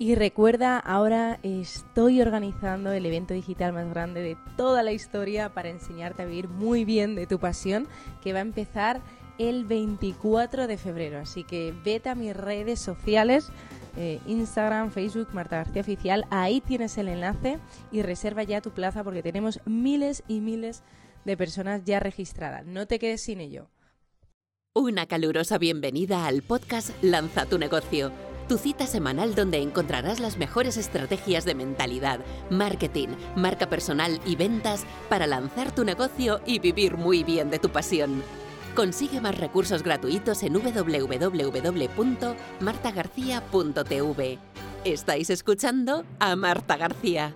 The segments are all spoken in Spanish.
Y recuerda, ahora estoy organizando el evento digital más grande de toda la historia para enseñarte a vivir muy bien de tu pasión, que va a empezar el 24 de febrero. Así que vete a mis redes sociales, eh, Instagram, Facebook, Marta García Oficial, ahí tienes el enlace y reserva ya tu plaza porque tenemos miles y miles de personas ya registradas. No te quedes sin ello. Una calurosa bienvenida al podcast Lanza tu negocio tu cita semanal donde encontrarás las mejores estrategias de mentalidad, marketing, marca personal y ventas para lanzar tu negocio y vivir muy bien de tu pasión. Consigue más recursos gratuitos en www.martagarcía.tv. Estáis escuchando a Marta García.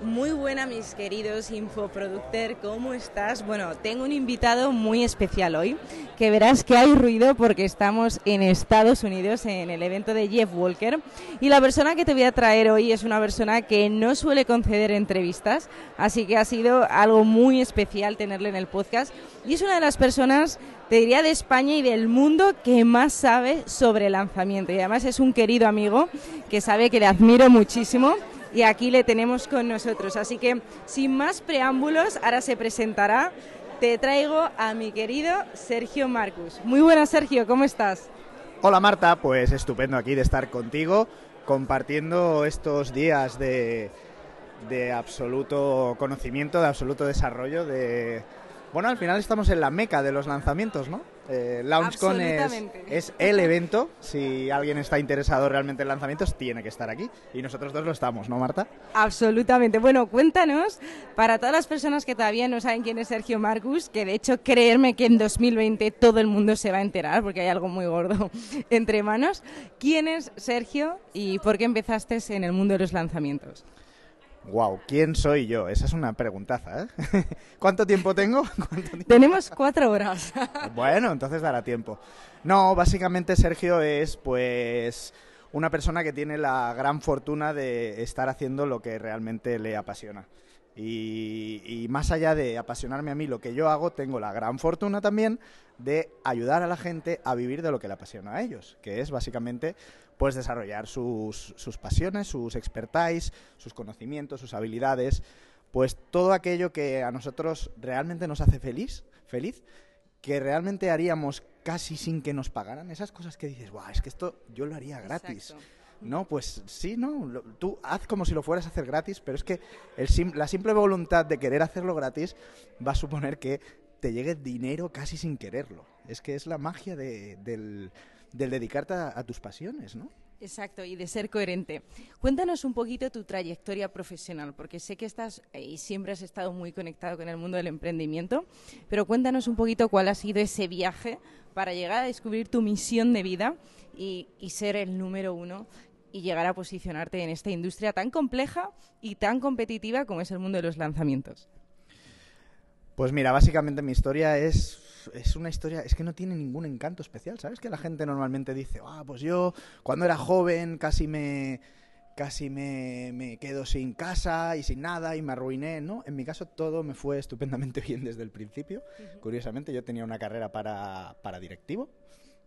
Muy buena, mis queridos infoproductor, ¿cómo estás? Bueno, tengo un invitado muy especial hoy, que verás que hay ruido porque estamos en Estados Unidos en el evento de Jeff Walker. Y la persona que te voy a traer hoy es una persona que no suele conceder entrevistas, así que ha sido algo muy especial tenerle en el podcast. Y es una de las personas, te diría, de España y del mundo que más sabe sobre lanzamiento. Y además es un querido amigo que sabe que le admiro muchísimo y aquí le tenemos con nosotros. Así que sin más preámbulos, ahora se presentará. Te traigo a mi querido Sergio Marcus. Muy buenas, Sergio, ¿cómo estás? Hola Marta, pues estupendo aquí de estar contigo, compartiendo estos días de, de absoluto conocimiento, de absoluto desarrollo, de... Bueno, al final estamos en la meca de los lanzamientos, ¿no? Eh, LaunchCon es, el evento. Si alguien está interesado realmente en lanzamientos, tiene que estar aquí. Y nosotros dos lo estamos, ¿no, Marta? Absolutamente. Bueno, cuéntanos, para todas las personas que todavía no saben quién es Sergio Marcus, que de hecho creerme que en 2020 todo el mundo se va a enterar, porque hay algo muy gordo entre manos. ¿Quién es Sergio y por qué empezaste en el mundo de los lanzamientos? Wow, ¿quién soy yo? Esa es una preguntaza, ¿eh? ¿Cuánto tiempo tengo? Tenemos cuatro horas. bueno, entonces dará tiempo. No, básicamente Sergio es, pues, una persona que tiene la gran fortuna de estar haciendo lo que realmente le apasiona. Y, más allá de apasionarme a mí lo que yo hago, tengo la gran fortuna también de ayudar a la gente a vivir de lo que le apasiona a ellos, que es básicamente pues desarrollar sus, sus pasiones, sus expertise, sus conocimientos, sus habilidades, pues todo aquello que a nosotros realmente nos hace feliz, feliz, que realmente haríamos casi sin que nos pagaran, esas cosas que dices, guau, es que esto yo lo haría gratis. No, pues sí, no. tú haz como si lo fueras a hacer gratis, pero es que el la simple voluntad de querer hacerlo gratis va a suponer que te llegue dinero casi sin quererlo. Es que es la magia del, dedicarte a, tus pasiones, ¿no? Exacto, y de ser coherente. Cuéntanos un poquito tu trayectoria profesional, porque sé que estás eh, y siempre has estado muy conectado con el mundo del emprendimiento, pero cuéntanos un poquito cuál ha sido ese viaje para llegar a descubrir tu misión de vida y, y ser el número uno y llegar a posicionarte en esta industria tan compleja y tan competitiva como es el mundo de los lanzamientos? Pues mira, básicamente mi historia es es una historia, es que no tiene ningún encanto especial, ¿sabes? Que la gente normalmente dice, ah, pues yo cuando era joven casi me casi me, me, quedo sin casa y sin nada y me arruiné, ¿no? En mi caso todo me fue estupendamente bien desde el principio. Curiosamente yo tenía una carrera para, para directivo,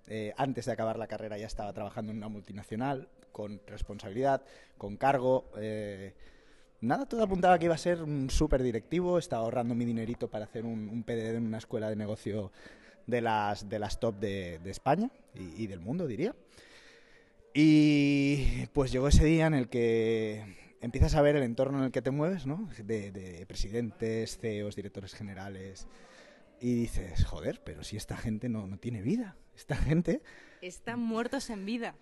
eh, antes de acabar la carrera ya estaba trabajando en una multinacional con responsabilidad, con cargo. Eh, nada, todo apuntaba que iba a ser un súper directivo. Estaba ahorrando mi dinerito para hacer un, un, PDD en una escuela de negocio de las, de las top de, España y, del mundo, diría. Y pues llegó ese día en el que empiezas a ver el entorno en el que te mueves, ¿no? De, presidentes, CEOs, directores generales. Y dices, joder, pero si esta gente no, no tiene vida. Esta gente... Están muertos en vida.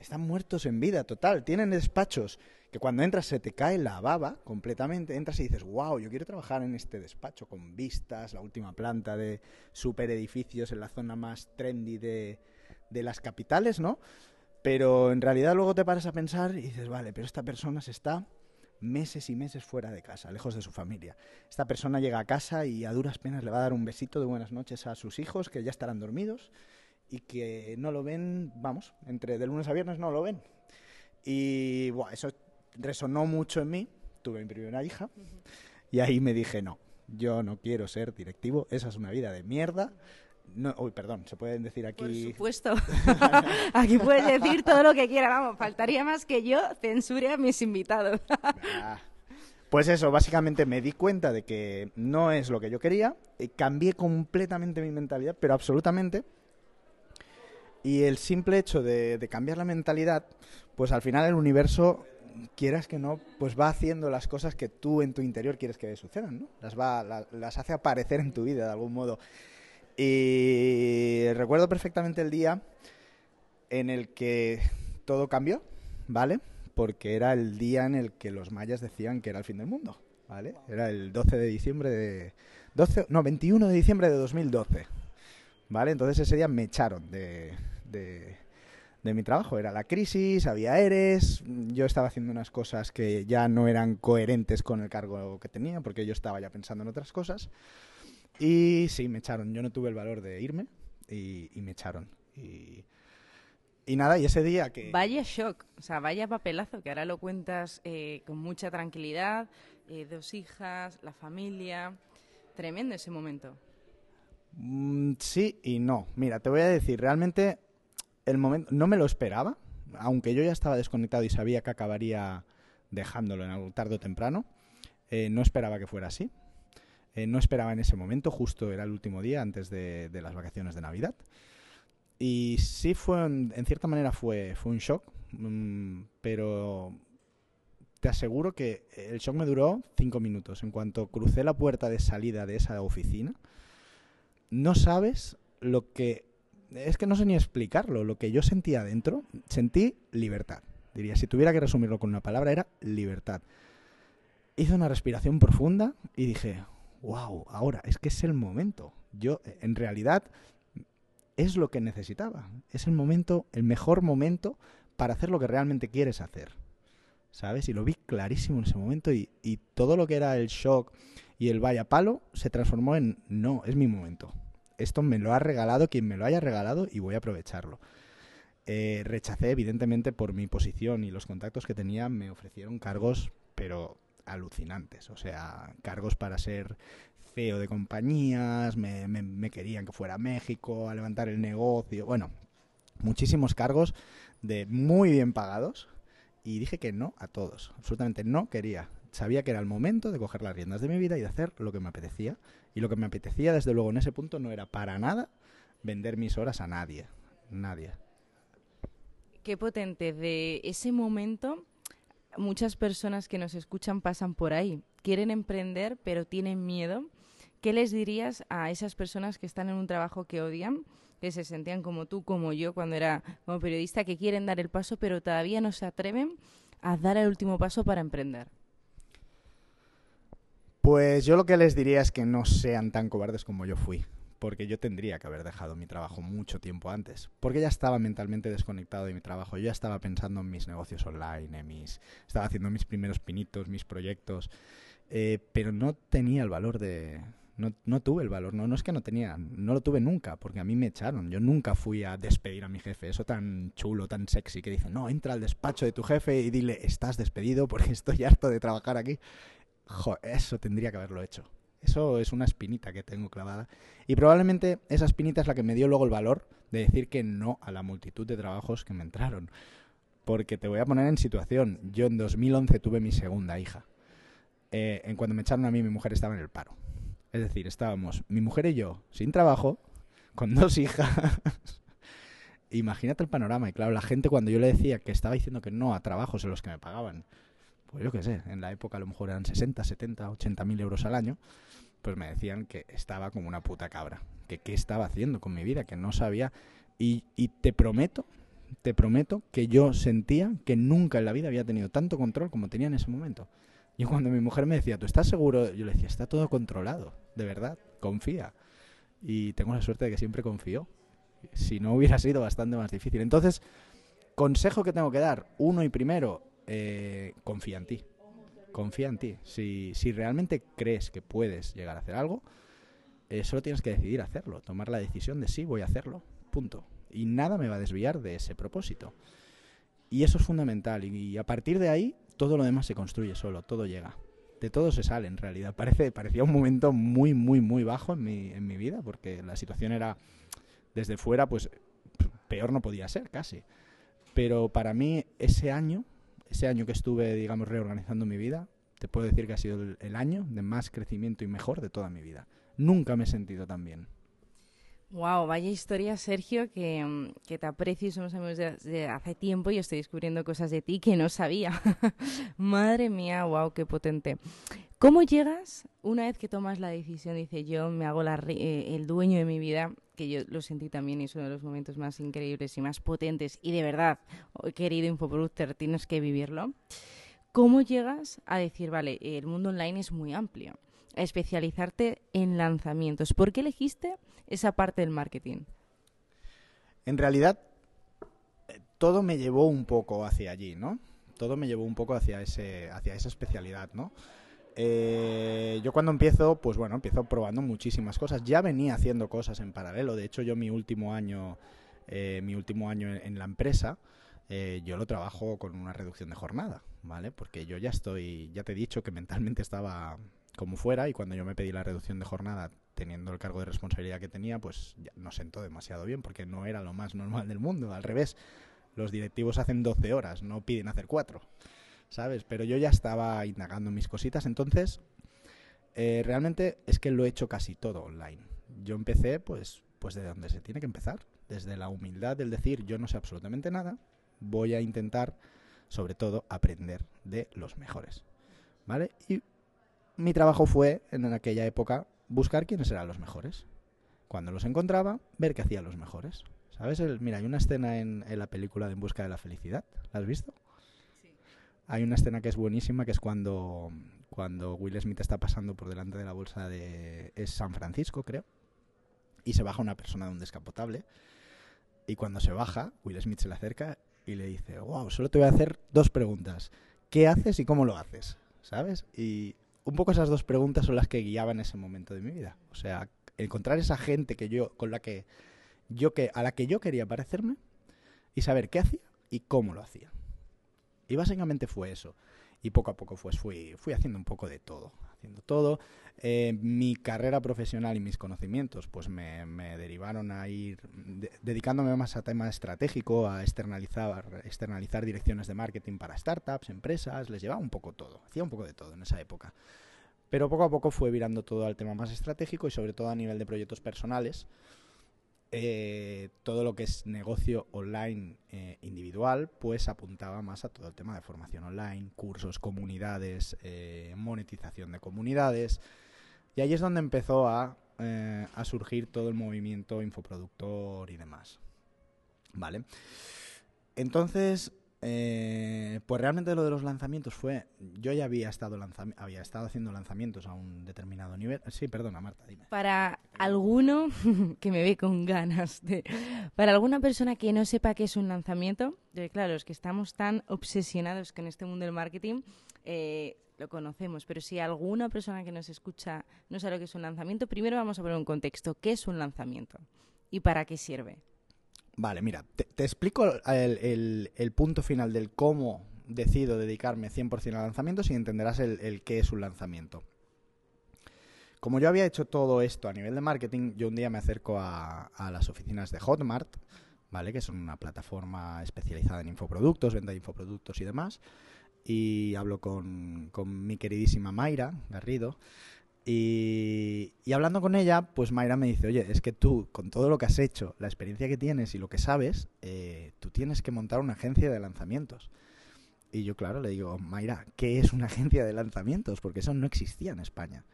Están muertos en vida, total. Tienen despachos que cuando entras se te cae la baba completamente. Entras y dices, wow, yo quiero trabajar en este despacho con vistas, la última planta de super edificios en la zona más trendy de, de las capitales, ¿no? Pero en realidad luego te paras a pensar y dices, vale, pero esta persona se está meses y meses fuera de casa, lejos de su familia. Esta persona llega a casa y a duras penas le va a dar un besito de buenas noches a sus hijos, que ya estarán dormidos y que no lo ven, vamos, entre de lunes a viernes no lo ven. Y bueno, eso resonó mucho en mí. Tuve mi primera hija y ahí me dije, no, yo no quiero ser directivo, esa es una vida de mierda No, uy, perdón, se pueden decir aquí. Por supuesto. aquí puedes decir todo lo que quieras, vamos. Faltaría más que yo censure a mis invitados. Ah. Pues eso, básicamente me di cuenta de que no es lo que yo quería, y cambié completamente mi mentalidad, pero absolutamente. Y el simple hecho de, de cambiar la mentalidad, pues al final el universo, quieras que no, pues va haciendo las cosas que tú en tu interior quieres que sucedan, ¿no? Las, va, la- las hace aparecer en tu vida de algún modo. Y recuerdo perfectamente el día en el que todo cambió, ¿vale? Porque era el día en el que los mayas decían que era el fin del mundo, ¿vale? Era el 12 de diciembre de... 12, no, 21 de diciembre de 2012, ¿vale? Entonces ese día me echaron de, de, de mi trabajo. Era la crisis, había eres, yo estaba haciendo unas cosas que ya no eran coherentes con el cargo que tenía, porque yo estaba ya pensando en otras cosas. Y sí, me echaron. Yo no tuve el valor de irme y, y me echaron. Y, y nada, y ese día que... Vaya shock, o sea, vaya papelazo, que ahora lo cuentas eh, con mucha tranquilidad, eh, dos hijas, la familia. Tremendo ese momento. Mm, sí y no. Mira, te voy a decir, realmente el momento no me lo esperaba, aunque yo ya estaba desconectado y sabía que acabaría dejándolo en algún tarde o temprano. eh, no esperaba que fuera así. Eh, no esperaba en ese momento, justo era el último día antes de, las vacaciones de Navidad. Y sí fue, en cierta manera fue, fue un shock, mm, pero te aseguro que el shock me duró cinco minutos. En cuanto crucé la puerta de salida de esa oficina, no sabes lo que... Es que no sé ni explicarlo. Lo que yo sentía adentro, sentí libertad. Diría, si tuviera que resumirlo con una palabra, era libertad. Hice una respiración profunda y dije, wow, ahora, es que es el momento. Yo, en realidad, es lo que necesitaba. Es el momento, el mejor momento para hacer lo que realmente quieres hacer. ¿Sabes? Y lo vi clarísimo en ese momento y, y todo lo que era el shock y el vaya palo se transformó en no, es mi momento. Esto me lo ha regalado quien me lo haya regalado y voy a aprovecharlo. Eh, rechacé, evidentemente, por mi posición y los contactos que tenía, me ofrecieron cargos, pero alucinantes. O sea, cargos para ser CEO de compañías, me, me- me querían que fuera a México a levantar el negocio. Bueno, muchísimos cargos de muy bien pagados. Y dije que no a todos. Absolutamente no quería. Sabía que era el momento de coger las riendas de mi vida y de hacer lo que me apetecía. Y lo que me apetecía, desde luego, en ese punto no era para nada vender mis horas a nadie. Nadie. Qué potente. De ese momento, muchas personas que nos escuchan pasan por ahí. Quieren emprender, pero tienen miedo. ¿Qué les dirías a esas personas que están en un trabajo que odian, que se sentían como tú, como yo, cuando era como periodista, que quieren dar el paso, pero todavía no se atreven a dar el último paso para emprender? Pues yo lo que les diría es que no sean tan cobardes como yo fui. Porque yo tendría que haber dejado mi trabajo mucho tiempo antes. Porque ya estaba mentalmente desconectado de mi trabajo. Yo ya estaba pensando en mis negocios online, en mis, estaba haciendo mis primeros pinitos, mis proyectos. eh, pero no tenía el valor de... No, no tuve el valor, no, no es que no tenía, no lo tuve nunca, porque a mí me echaron. Yo nunca fui a despedir a mi jefe, eso tan chulo, tan sexy, que dicen, no, entra al despacho de tu jefe y dile, estás despedido porque estoy harto de trabajar aquí. Eso tendría que haberlo hecho. Eso es una espinita que tengo clavada. Y probablemente esa espinita es la que me dio luego el valor de decir que no a la multitud de trabajos que me entraron. Porque te voy a poner en situación. Yo en 2011 tuve mi segunda hija. Eh, en cuando me echaron a mí, mi mujer estaba en el paro. Es decir, estábamos mi mujer y yo sin trabajo, con dos hijas. Imagínate el panorama. Y claro, la gente cuando yo le decía que estaba diciendo que no a trabajos en los que me pagaban, pues yo qué sé, en la época a lo mejor eran 60, 70, 80 mil euros al año, pues me decían que estaba como una puta cabra, que qué estaba haciendo con mi vida, que no sabía. Y, te prometo, te prometo que yo sentía que nunca en la vida había tenido tanto control como tenía en ese momento. Y cuando mi mujer me decía, ¿tú estás seguro? Yo le decía, está todo controlado, de verdad, confía. Y tengo la suerte de que siempre confío. Si no hubiera sido bastante más difícil. Entonces, consejo que tengo que dar, uno y primero, eh, confía en ti. Confía en ti. Si, si realmente crees que puedes llegar a hacer algo, eh, solo tienes que decidir hacerlo, tomar la decisión de sí, voy a hacerlo, punto. Y nada me va a desviar de ese propósito. Y eso es fundamental. Y, y a partir de ahí, todo lo demás se construye solo, todo llega. de todo se sale en realidad. Parece, parecía un momento muy, muy, muy bajo en mi, en mi vida, porque la situación era desde fuera, pues peor no podía ser casi. Pero para mí ese año, ese año que estuve, digamos, reorganizando mi vida, te puedo decir que ha sido el, año de más crecimiento y mejor de toda mi vida. Nunca me he sentido tan bien. Wow, vaya historia, Sergio, que, mm, que te aprecio y somos amigos de, hace tiempo y estoy descubriendo cosas de ti que no sabía. Madre mía, wow, qué potente. ¿Cómo llegas una vez que tomas la decisión, dice yo me hago eh, el dueño de mi vida, que yo lo sentí también y es uno de los momentos más increíbles y más potentes y de verdad, oh, querido Infoproductor, tienes que vivirlo. ¿Cómo llegas a decir, vale, el mundo online es muy amplio? A especializarte en lanzamientos. ¿Por qué elegiste esa parte del marketing? En realidad, eh, todo me llevó un poco hacia allí, ¿no? Todo me llevó un poco hacia, ese, hacia esa especialidad, ¿no? Eh, yo cuando empiezo, pues bueno, empiezo probando muchísimas cosas. Ya venía haciendo cosas en paralelo. De hecho, yo mi último año, eh, mi último año en la empresa, yo lo trabajo con una reducción de jornada, ¿vale? Porque yo ya estoy, ya te he dicho que mentalmente estaba como fuera y cuando yo me pedí la reducción de jornada teniendo el cargo de responsabilidad que tenía, pues ya no sentó demasiado bien porque no era lo más normal del mundo, al revés. Los directivos hacen 12 horas, no piden hacer 4, ¿sabes? Pero yo ya estaba indagando mis cositas, entonces eh, realmente es que lo he hecho casi todo online. Yo empecé pues, pues de donde se tiene que empezar, desde la humildad del decir yo no sé absolutamente nada, voy a intentar, sobre todo, aprender de los mejores. ¿Vale? Mi trabajo fue, en aquella época, buscar quiénes eran los mejores. Cuando los encontraba, ver qué hacían los mejores. ¿Sabes? mira, hay una escena en, la película de En Busca de la Felicidad. ¿La has visto? Sí. Hay una escena que es buenísima, que es cuando, cuando Will Smith está pasando por delante de la bolsa de... es San Francisco, creo. Y se baja una persona de un descapotable. Y cuando se baja, Will Smith se le acerca y le dice, wow, solo te voy a hacer dos preguntas. ¿Qué haces y cómo lo haces? ¿Sabes? Y un poco esas dos preguntas son las que guiaban ese momento de mi vida. O sea, encontrar esa gente que yo, con la que yo que, a la que yo quería parecerme y saber qué hacía y cómo lo hacía. Y básicamente fue eso y poco a poco pues fui, fui haciendo un poco de todo, haciendo todo. Eh, mi carrera profesional y mis conocimientos pues me, derivaron a ir dedicándome más a tema estratégico, a externalizar, externalizar direcciones de marketing para startups, empresas, les llevaba un poco todo, hacía un poco de todo en esa época. Pero poco a poco fue virando todo al tema más estratégico y sobre todo a nivel de proyectos personales. Eh, todo lo que es negocio online eh, individual, pues apuntaba más a todo el tema de formación online, cursos, comunidades, eh, monetización de comunidades. Y ahí es donde empezó a, a surgir todo el movimiento infoproductor y demás. ¿Vale? Entonces, eh, pues realmente lo de los lanzamientos fue, yo ya había estado haciendo lanzamientos a un determinado nivel. Sí, perdona Marta, dime. Para alguno que me ve con ganas de, para alguna persona que no sepa qué es un lanzamiento, claro, es que estamos tan obsesionados con este mundo del marketing, eh, lo conocemos, pero si alguna persona que nos escucha no sabe lo que es un lanzamiento, primero vamos a poner un contexto, ¿qué es un lanzamiento y para qué sirve? Vale, mira, te, explico el, punto final del cómo decido dedicarme 100% a lanzamientos y entenderás el, qué es un lanzamiento. Como yo había hecho todo esto a nivel de marketing, yo un día me acerco a, las oficinas de Hotmart, ¿vale? Que son una plataforma especializada en infoproductos, venta de infoproductos y demás. Y hablo con, con mi queridísima Mayra Garrido, y, hablando con ella, pues Mayra me dice, oye, es que tú, con todo lo que has hecho, la experiencia que tienes y lo que sabes, eh, tú tienes que montar una agencia de lanzamientos. Y yo, claro, le digo, Mayra, ¿qué es una agencia de lanzamientos? Porque eso no existía en España.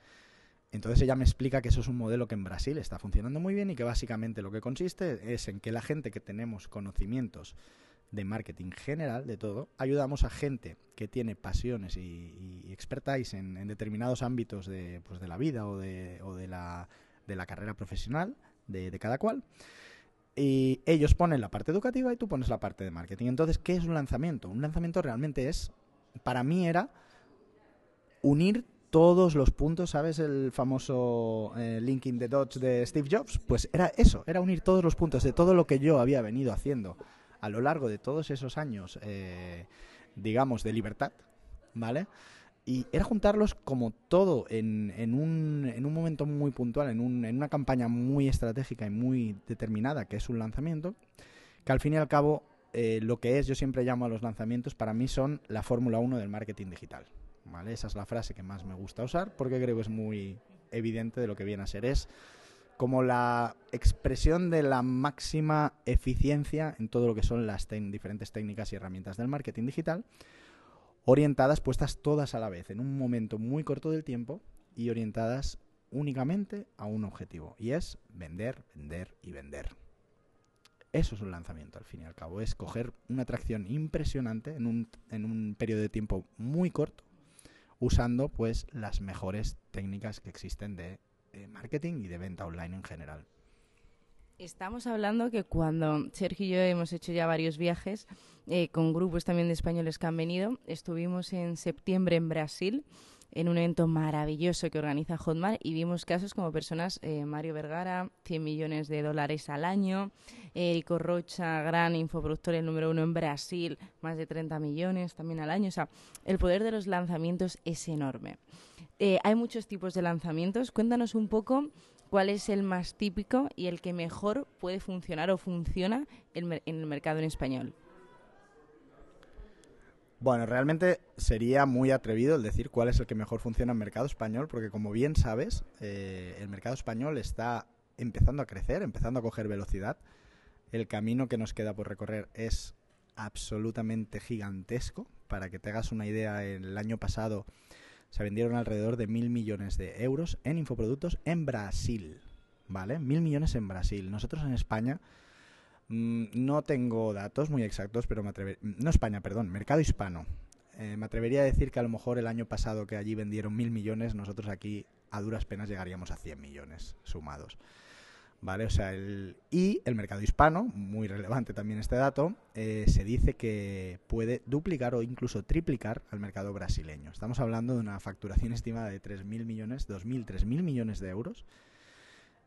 Entonces ella me explica que eso es un modelo que en Brasil está funcionando muy bien y que básicamente lo que consiste es en que la gente que tenemos conocimientos de marketing general, de todo, ayudamos a gente que tiene pasiones y, y en, determinados ámbitos de, pues, de la vida o de, o de, la, de la carrera profesional de, de, cada cual. Y ellos ponen la parte educativa y tú pones la parte de marketing. Entonces, ¿qué es un lanzamiento? Un lanzamiento realmente es, para mí era unir todos los puntos, ¿sabes? El famoso eh, linking the dots de Steve Jobs. Pues era eso, era unir todos los puntos de todo lo que yo había venido haciendo a lo largo de todos esos años, eh, digamos, de libertad, ¿vale? Y era juntarlos como todo en, un, en un momento muy puntual, en, un, en una campaña muy estratégica y muy determinada, que es un lanzamiento, que al fin y al cabo eh, lo que es, yo siempre llamo a los lanzamientos, para mí son la Fórmula 1 del marketing digital. ¿vale? Esa es la frase que más me gusta usar porque creo que es muy evidente de lo que viene a ser. Es como la expresión de la máxima eficiencia en todo lo que son las diferentes técnicas y herramientas del marketing digital, orientadas, puestas todas a la vez, en un momento muy corto del tiempo y orientadas únicamente a un objetivo, y es vender, vender y vender. Eso es un lanzamiento, al fin y al cabo. Es coger una atracción impresionante en un, en un periodo de tiempo muy corto, usando pues las mejores técnicas que existen de, marketing y de venta online en general. Estamos hablando que cuando Sergio y yo hemos hecho ya varios viajes eh, con grupos también de españoles que han venido, estuvimos en septiembre en Brasil en un evento maravilloso que organiza Hotmart y vimos casos como personas, eh, Mario Vergara, 100 millones de dólares al año, Erico Rocha, gran infoproductor, el número uno en Brasil, más de 30 millones también al año. O sea, el poder de los lanzamientos es enorme. Eh, hay muchos tipos de lanzamientos. Cuéntanos un poco cuál es el más típico y el que mejor puede funcionar o funciona en el mercado en español. Bueno, realmente sería muy atrevido el decir cuál es el que mejor funciona en el mercado español, porque como bien sabes, eh, el mercado español está empezando a crecer, empezando a coger velocidad. El camino que nos queda por recorrer es absolutamente gigantesco. Para que te hagas una idea, el año pasado se vendieron alrededor de mil millones de euros en infoproductos en Brasil. ¿Vale? Mil millones en Brasil. Nosotros en España Mm, no tengo datos muy exactos, pero me atrevería... No España, perdón, mercado hispano. Eh, me atrevería a decir que a lo mejor el año pasado que allí vendieron mil millones, nosotros aquí a duras penas llegaríamos a 100 millones sumados. ¿Vale? O sea, el, y el mercado hispano, muy relevante también este dato, eh, se dice que puede duplicar o incluso triplicar al mercado brasileño. Estamos hablando de una facturación estimada de 3.000 millones, 2.000, 3.000 millones de euros.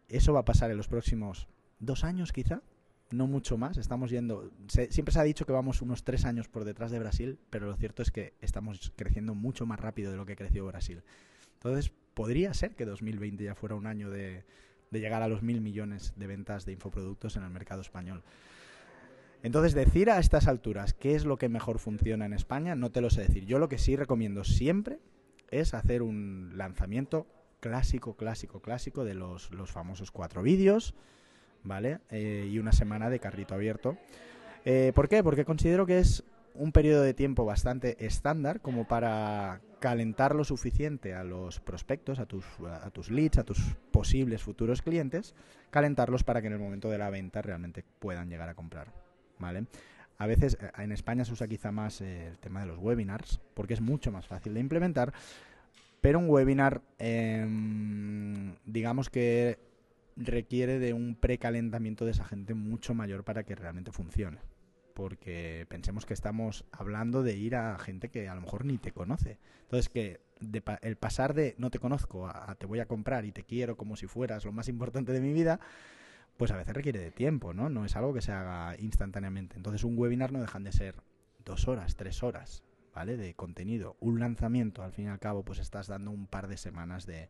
Eso va a pasar en los próximos dos años quizá, no mucho más. Estamos yendo. siempre se ha dicho que vamos unos tres años por detrás de Brasil, pero lo cierto es que estamos creciendo mucho más rápido de lo que creció Brasil. Entonces, podría ser que 2020 ya fuera un año de, de llegar a los mil millones de ventas de infoproductos en el mercado español. Entonces, decir a estas alturas qué es lo que mejor funciona en España, no te lo sé decir. Yo lo que sí recomiendo siempre es hacer un lanzamiento clásico, clásico, clásico de los, los famosos cuatro vídeos ¿vale? Eh, y una semana de carrito abierto. Eh, ¿Por qué? Porque considero que es un periodo de tiempo bastante estándar como para calentar lo suficiente a los prospectos, a tus, a tus leads, a tus posibles futuros clientes, calentarlos para que en el momento de la venta realmente puedan llegar a comprar, ¿vale? A veces eh, en España se usa quizá más el tema de los webinars porque es mucho más fácil de implementar, pero un webinar, em, digamos que requiere de un precalentamiento de esa gente mucho mayor para que realmente funcione. Porque pensemos que estamos hablando de ir a gente que a lo mejor ni te conoce. Entonces, que el pasar de no te conozco a, te voy a comprar y te quiero como si fueras lo más importante de mi vida, pues a veces requiere de tiempo, ¿no? No es algo que se haga instantáneamente. Entonces, un webinar no dejan de ser dos horas, tres horas, ¿vale? De contenido. Un lanzamiento, al fin y al cabo, pues estás dando un par de semanas de,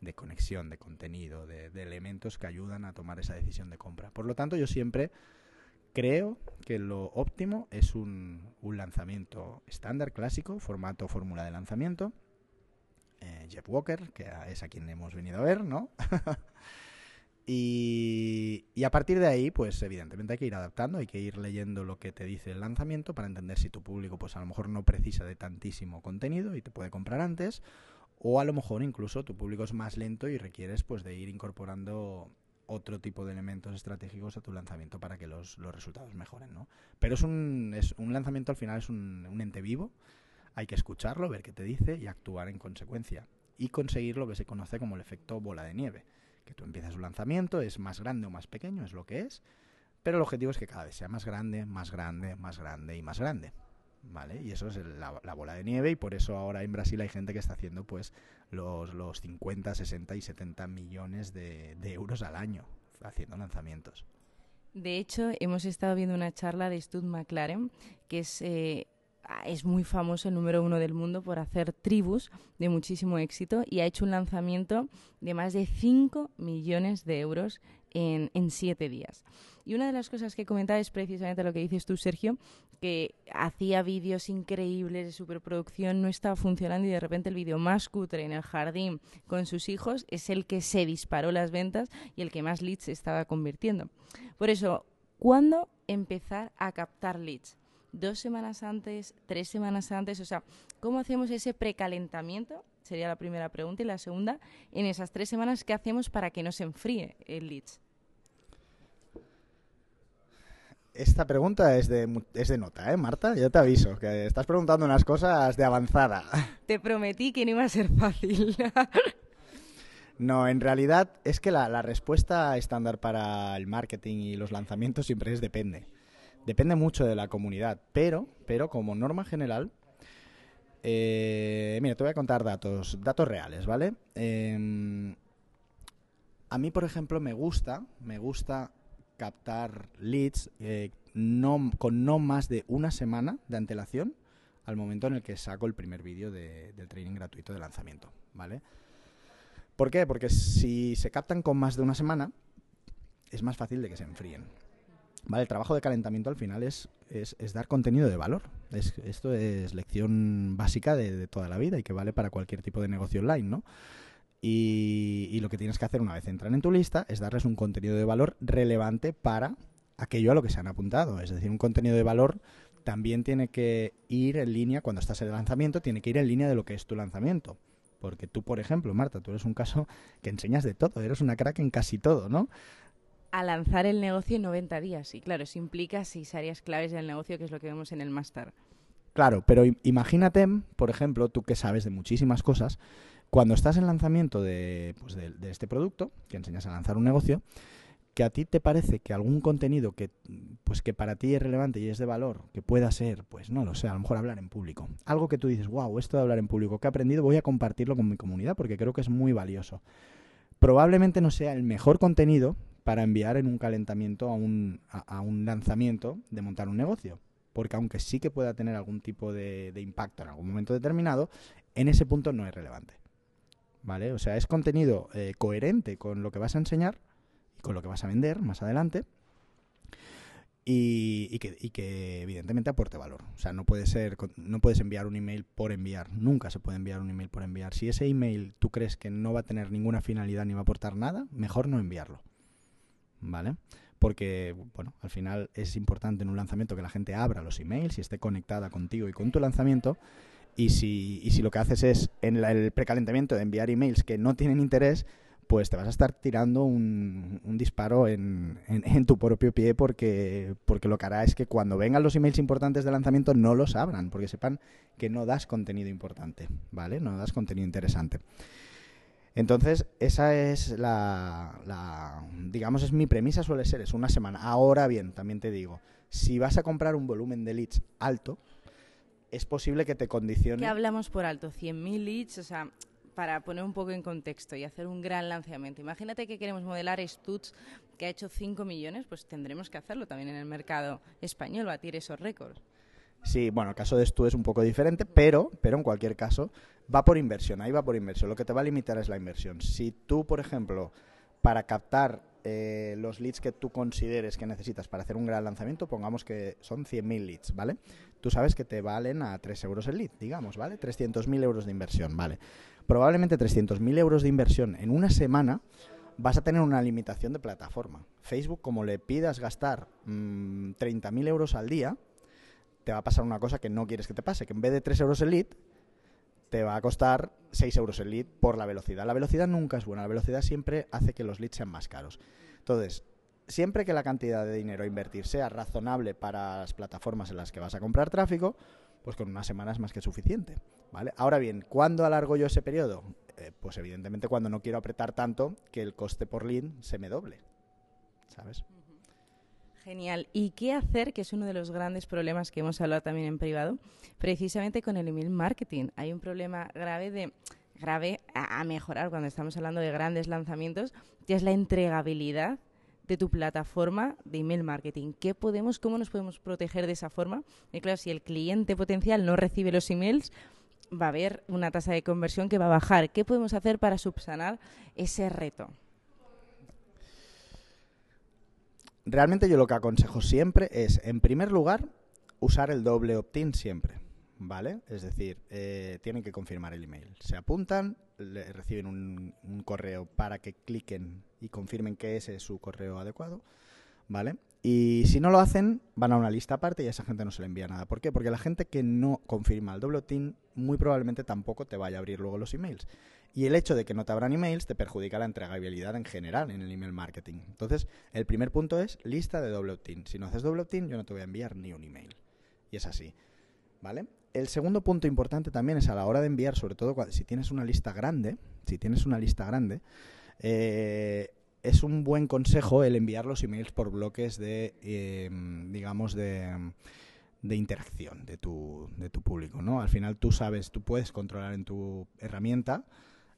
de conexión, de contenido, de, elementos que ayudan a tomar esa decisión de compra. Por lo tanto, yo siempre creo que lo óptimo es un, lanzamiento estándar, clásico, formato fórmula de lanzamiento. Eh, Jeff Walker, que es a quien hemos venido a ver, ¿no? y, y, a partir de ahí, pues evidentemente hay que ir adaptando, hay que ir leyendo lo que te dice el lanzamiento para entender si tu público, pues a lo mejor no precisa de tantísimo contenido y te puede comprar antes, o a lo mejor incluso tu público es más lento y requieres pues de ir incorporando otro tipo de elementos estratégicos a tu lanzamiento para que los, resultados mejoren, ¿no? Pero es un, es un lanzamiento al final es un, un ente vivo, hay que escucharlo, ver qué te dice y actuar en consecuencia. Y conseguir lo que se conoce como el efecto bola de nieve. Que tú empiezas un lanzamiento, es más grande o más pequeño, es lo que es, pero el objetivo es que cada vez sea más grande, más grande, más grande y más grande. ¿vale? Y eso es la, bola de nieve y por eso ahora en Brasil hay gente que está haciendo pues los, los 50, 60 y 70 millones de, euros al año haciendo lanzamientos. De hecho, hemos estado viendo una charla de Stud McLaren, que es... Eh, ah, es muy famoso, el número uno del mundo, por hacer tribus de muchísimo éxito y ha hecho un lanzamiento de más de 5 millones de euros en, en siete días. Y una de las cosas que comentaba es precisamente lo que dices tú, Sergio, que hacía vídeos increíbles de superproducción, no estaba funcionando y de repente el vídeo más cutre en el jardín con sus hijos es el que se disparó las ventas y el que más leads se estaba convirtiendo. Por eso, ¿cuándo empezar a captar leads? ¿Dos semanas antes? ¿Tres semanas antes? O sea, ¿cómo hacemos ese precalentamiento? Sería la primera pregunta. Y la segunda, en esas tres semanas, ¿qué hacemos para que no se enfríe el leads? Esta pregunta es de, es de nota, ¿eh, Marta? Yo te aviso, que estás preguntando unas cosas de avanzada. Te prometí que no iba a ser fácil. no, en realidad es que la, la, respuesta estándar para el marketing y los lanzamientos siempre es depende. Depende mucho de la comunidad, pero, pero como norma general, eh, mira, te voy a contar datos, datos reales, ¿vale? Eh, a mí, por ejemplo, me gusta, me gusta captar leads eh, no, con no más de una semana de antelación al momento en el que saco el primer vídeo de, del training gratuito de lanzamiento, ¿vale? ¿Por qué? Porque si se captan con más de una semana, es más fácil de que se enfríen. ¿Vale? El trabajo de calentamiento al final es, es, dar contenido de valor. Es, esto es lección básica de, de, toda la vida y que vale para cualquier tipo de negocio online, ¿no? Y, y, lo que tienes que hacer una vez entran en tu lista es darles un contenido de valor relevante para aquello a lo que se han apuntado. Es decir, un contenido de valor también tiene que ir en línea, cuando estás en el lanzamiento, tiene que ir en línea de lo que es tu lanzamiento. Porque tú, por ejemplo, Marta, tú eres un caso que enseñas de todo, eres una crack en casi todo, ¿no? A lanzar el negocio en 90 días, y claro, eso implica seis áreas claves del negocio, que es lo que vemos en el máster. Claro, pero imagínate, por ejemplo, tú que sabes de muchísimas cosas, cuando estás en lanzamiento de, pues de, este producto, que enseñas a lanzar un negocio, que a ti te parece que algún contenido que, pues que para ti es relevante y es de valor, que pueda ser, pues no lo sé, a lo mejor hablar en público. Algo que tú dices, wow, esto de hablar en público que he aprendido, voy a compartirlo con mi comunidad porque creo que es muy valioso. Probablemente no sea el mejor contenido para enviar en un calentamiento a un, a, un lanzamiento de montar un negocio. Porque aunque sí que pueda tener algún tipo de impacto en algún momento determinado, en ese punto no es relevante. ¿Vale? O sea, es contenido eh, coherente con lo que vas a enseñar y con lo que vas a vender más adelante y, y, que, y, que, evidentemente aporte valor. O sea, no puede ser, no puedes enviar un email por enviar. Nunca se puede enviar un email por enviar. Si ese email tú crees que no va a tener ninguna finalidad ni va a aportar nada, mejor no enviarlo. ¿Vale? Porque, bueno, al final es importante en un lanzamiento que la gente abra los emails y esté conectada contigo y con tu lanzamiento y si, y si lo que haces es en la, el precalentamiento de enviar emails que no tienen interés, pues te vas a estar tirando un, disparo en, en, tu propio pie porque, porque lo que hará es que cuando vengan los emails importantes de lanzamiento no los abran, porque sepan que no das contenido importante, ¿vale? No das contenido interesante. Entonces, esa es la, digamos, es mi premisa, suele ser, es una semana. Ahora bien, también te digo, si vas a comprar un volumen de leads alto, es posible que te condicione. ¿Qué hablamos por alto? ¿100.000 leads? O sea, para poner un poco en contexto y hacer un gran lanzamiento. Imagínate que queremos modelar Stutz, que ha hecho 5 millones, pues tendremos que hacerlo también en el mercado español, batir esos récords. Sí, bueno, el caso de Stu es un poco diferente, pero, pero en cualquier caso va por inversión, ahí va por inversión. Lo que te va a limitar es la inversión. Si tú, por ejemplo, para captar eh, los leads que tú consideres que necesitas para hacer un gran lanzamiento, pongamos que son 100.000 leads, ¿vale? Tú sabes que te valen a 3 euros el lead, digamos, ¿vale? 300.000 euros de inversión, ¿vale? Probablemente 300.000 euros de inversión en una semana vas a tener una limitación de plataforma. Facebook, como le pidas gastar mmm, 30.000 euros al día, te va a pasar una cosa que no quieres que te pase, que en vez de 3 euros el lead, te va a costar 6 euros el lead por la velocidad. La velocidad nunca es buena, la velocidad siempre hace que los leads sean más caros. Entonces, siempre que la cantidad de dinero a invertir sea razonable para las plataformas en las que vas a comprar tráfico, pues con una semana es más que suficiente. ¿vale? Ahora bien, ¿cuándo alargo yo ese periodo? Eh, pues evidentemente cuando no quiero apretar tanto que el coste por lead se me doble. ¿Sabes? Genial. ¿Y qué hacer, que es uno de los grandes problemas que hemos hablado también en privado, precisamente con el email marketing? Hay un problema grave de grave a, mejorar cuando estamos hablando de grandes lanzamientos, que es la entregabilidad de tu plataforma de email marketing. ¿Qué podemos, cómo nos podemos proteger de esa forma? Y claro, si el cliente potencial no recibe los emails, va a haber una tasa de conversión que va a bajar. ¿Qué podemos hacer para subsanar ese reto? Realmente yo lo que aconsejo siempre es, en primer lugar, usar el doble opt-in siempre. ¿Vale? Es decir, eh, tienen que confirmar el email. Se apuntan, reciben un, correo para que cliquen y confirmen que ese es su correo adecuado. ¿Vale? Y si no lo hacen, van a una lista aparte y a esa gente no se le envía nada. ¿Por qué? Porque la gente que no confirma el doble opt-in muy probablemente tampoco te vaya a abrir luego los emails. Y el hecho de que no te abran emails te perjudica la entregabilidad en general en el email marketing. Entonces, el primer punto es lista de doble opt-in. Si no haces doble opt-in, yo no te voy a enviar ni un email. Y es así. ¿Vale? El segundo punto importante también es a la hora de enviar, sobre todo si tienes una lista grande, si tienes una lista grande, eh, es un buen consejo el enviar los emails por bloques de, em, digamos, de, de, interacción de tu, de tu público, ¿no? Al final tú sabes, tú puedes controlar en tu herramienta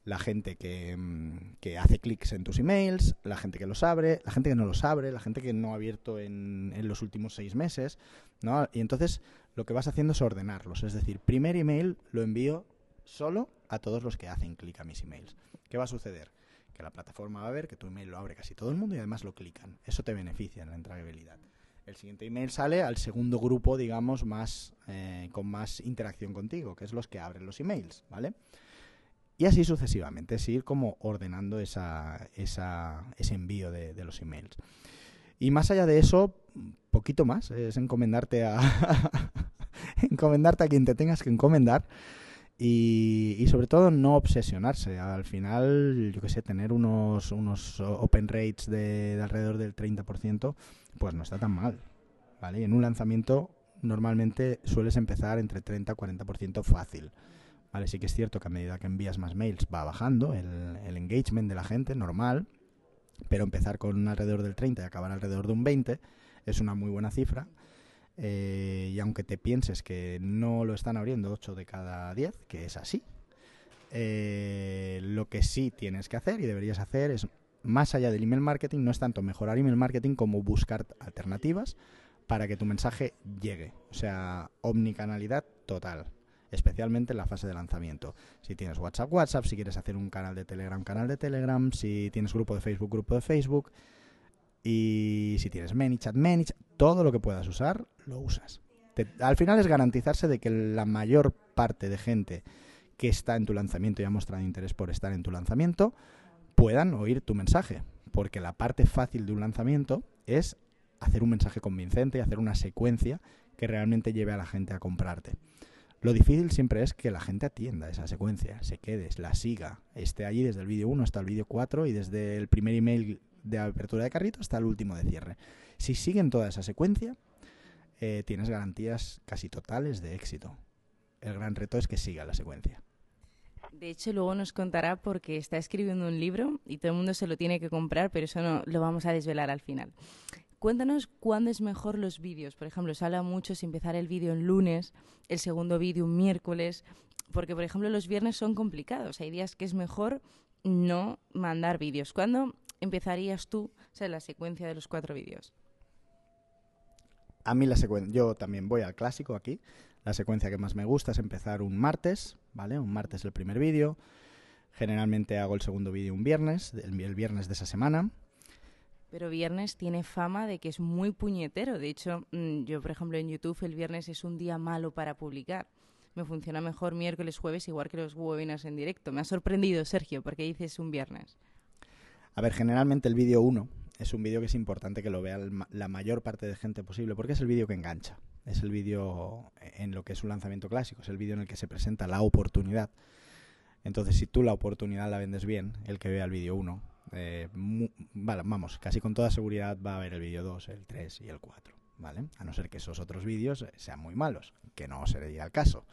la gente que, mm, que hace clics en tus emails, la gente que los abre, la gente que no los abre, la gente que no ha abierto en, en los últimos seis meses, ¿no? Y entonces lo que vas haciendo es ordenarlos. Es decir, primer email lo envío solo a todos los que hacen clic a mis emails. ¿Qué va a suceder? Que la plataforma va a ver que tu email lo abre casi todo el mundo y además lo clican. Eso te beneficia en la entregabilidad. El siguiente email sale al segundo grupo, digamos, más eh, con más interacción contigo, que es los que abren los emails, ¿vale? Y así sucesivamente, es ir como ordenando esa, ese envío de, los emails. Y más allá de eso, poquito más, es encomendarte a, encomendarte a quien te tengas que encomendar y, sobre todo no obsesionarse. Al final, yo que sé, tener unos, unos open rates de, de alrededor del 30%, pues no está tan mal. ¿vale? Y en un lanzamiento normalmente sueles empezar entre 30 y 40% fácil. Vale, sí que es cierto que a medida que envías más mails va bajando el, engagement de la gente, normal, pero empezar con alrededor del 30 y acabar alrededor de un 20 es una muy buena cifra. Eh, y aunque te pienses que no lo están abriendo 8 de cada 10, que es así, eh, lo que sí tienes que hacer y deberías hacer es, más allá del email marketing, no es tanto mejorar email marketing como buscar alternativas para que tu mensaje llegue. O sea, omnicanalidad total especialmente en la fase de lanzamiento. Si tienes WhatsApp, WhatsApp, si quieres hacer un canal de Telegram, canal de Telegram, si tienes grupo de Facebook, grupo de Facebook, y si tienes ManyChat, ManyChat, todo lo que puedas usar, lo usas. al final es garantizarse de que la mayor parte de gente que está en tu lanzamiento y ha mostrado interés por estar en tu lanzamiento puedan oír tu mensaje, porque la parte fácil de un lanzamiento es hacer un mensaje convincente y hacer una secuencia que realmente lleve a la gente a comprarte. Lo difícil siempre es que la gente atienda esa secuencia, se quede, la siga, esté allí desde el vídeo 1 hasta el vídeo 4 y desde el primer email de apertura de carrito hasta el último de cierre. Si siguen toda esa secuencia, eh, tienes garantías casi totales de éxito. El gran reto es que siga la secuencia. De hecho, luego nos contará porque está escribiendo un libro y todo el mundo se lo tiene que comprar, pero eso no lo vamos a desvelar al final. Cuéntanos cuándo es mejor los vídeos. Por ejemplo, se habla mucho si empezar el vídeo en lunes, el segundo vídeo un miércoles, porque por ejemplo los viernes son complicados. Hay días que es mejor no mandar vídeos. ¿Cuándo empezarías tú o la secuencia de los cuatro vídeos? A mí la secuencia, yo también voy al clásico aquí. La secuencia que más me gusta es empezar un martes, ¿vale? Un martes el primer vídeo. Generalmente hago el segundo vídeo un viernes, el viernes de esa semana. Pero viernes tiene fama de que es muy puñetero. De hecho, mm, yo, por ejemplo, en YouTube el viernes es un día malo para publicar. Me funciona mejor miércoles, jueves, igual que los webinars en directo. Me ha sorprendido, Sergio, porque dices un viernes. A ver, generalmente el vídeo 1 es un vídeo que es importante que lo vea la mayor parte de gente posible, porque es el vídeo que engancha. Es el vídeo en lo que es un lanzamiento clásico, es el vídeo en el que se presenta la oportunidad. Entonces, si tú la oportunidad la vendes bien, el que vea el vídeo 1 eh, vamos, casi con toda seguridad va a haber el vídeo 2, el 3 y el 4, ¿vale? A no ser que esos otros vídeos eh, sean muy malos, que no sería el caso.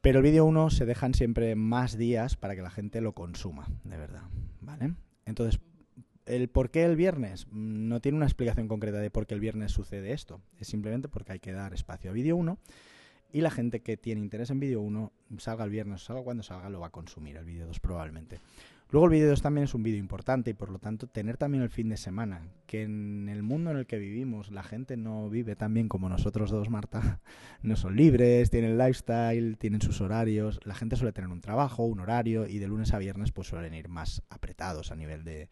Pero el vídeo 1 se dejan siempre más días para que la gente lo consuma, de verdad, ¿vale? Entonces, ¿el por qué el viernes? No tiene una explicación concreta de por qué el viernes sucede esto. Es simplemente porque hay que dar espacio a vídeo 1 y la gente que tiene interés en vídeo 1, salga el viernes o salga cuando salga, lo va a consumir el vídeo 2 probablemente. Luego el vídeo 2 también es un vídeo importante y por lo tanto tener también el fin de semana, que en el mundo en el que vivimos la gente no vive tan bien como nosotros dos, Marta, no son libres, tienen lifestyle, tienen sus horarios, la gente suele tener un trabajo, un horario y de lunes a viernes pues suelen ir más apretados a nivel de,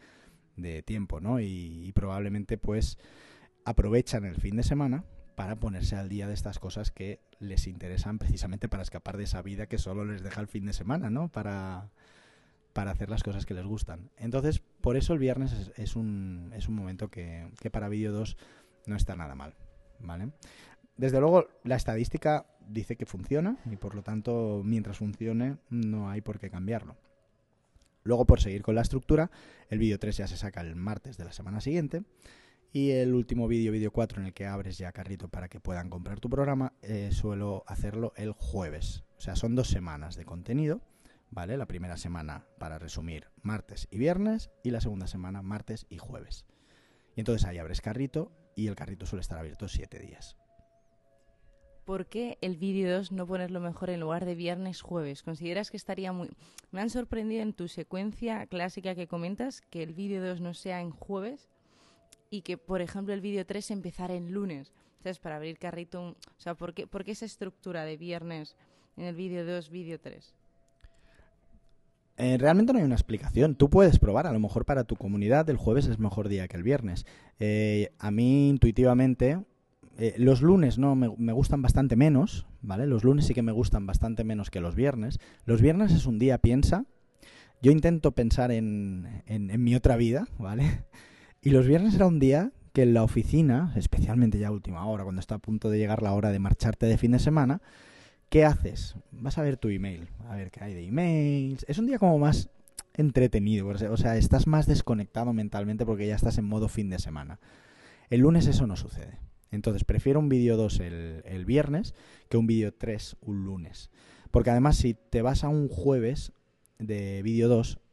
tiempo, ¿no? Y, y probablemente pues aprovechan el fin de semana para ponerse al día de estas cosas que les interesan precisamente para escapar de esa vida que solo les deja el fin de semana, ¿no? Para para hacer las cosas que les gustan. Entonces, por eso el viernes es, un, es un momento que, para vídeo 2 no está nada mal. ¿vale? Desde luego, la estadística dice que funciona y por lo tanto, mientras funcione, no hay por qué cambiarlo. Luego, por seguir con la estructura, el vídeo 3 ya se saca el martes de la semana siguiente. Y el último vídeo, vídeo 4, en el que abres ya carrito para que puedan comprar tu programa, eh, suelo hacerlo el jueves. O sea, son dos semanas de contenido ¿vale? La primera semana, para resumir, martes y viernes, y la segunda semana, martes y jueves. Y entonces ahí abres carrito y el carrito suele estar abierto siete días. ¿Por qué el vídeo 2 no ponerlo mejor en lugar de viernes, jueves? ¿Consideras que estaría muy... Me han sorprendido en tu secuencia clásica que comentas que el vídeo 2 no sea en jueves y que, por ejemplo, el vídeo 3 empezara en lunes. ¿Sabes? Para abrir carrito... O sea, ¿por qué, ¿por qué esa estructura de viernes en el vídeo 2, vídeo 3? Eh, realmente no hay una explicación. Tú puedes probar, a lo mejor para tu comunidad el jueves es mejor día que el viernes. Eh, a mí intuitivamente eh, los lunes no me, gustan bastante menos, ¿vale? Los lunes sí que me gustan bastante menos que los viernes. Los viernes es un día, piensa. Yo intento pensar en, en mi otra vida, ¿vale? Y los viernes era un día que en la oficina, especialmente ya a última hora, cuando está a punto de llegar la hora de marcharte de fin de semana, ¿Qué haces? Vas a ver tu email, a ver qué hay de emails. Es un día como más entretenido, o sea, estás más desconectado mentalmente porque ya estás en modo fin de semana. El lunes eso no sucede. Entonces prefiero un vídeo 2 el, viernes que un vídeo 3 un lunes. Porque además si te vas a un jueves de vídeo 2, eh,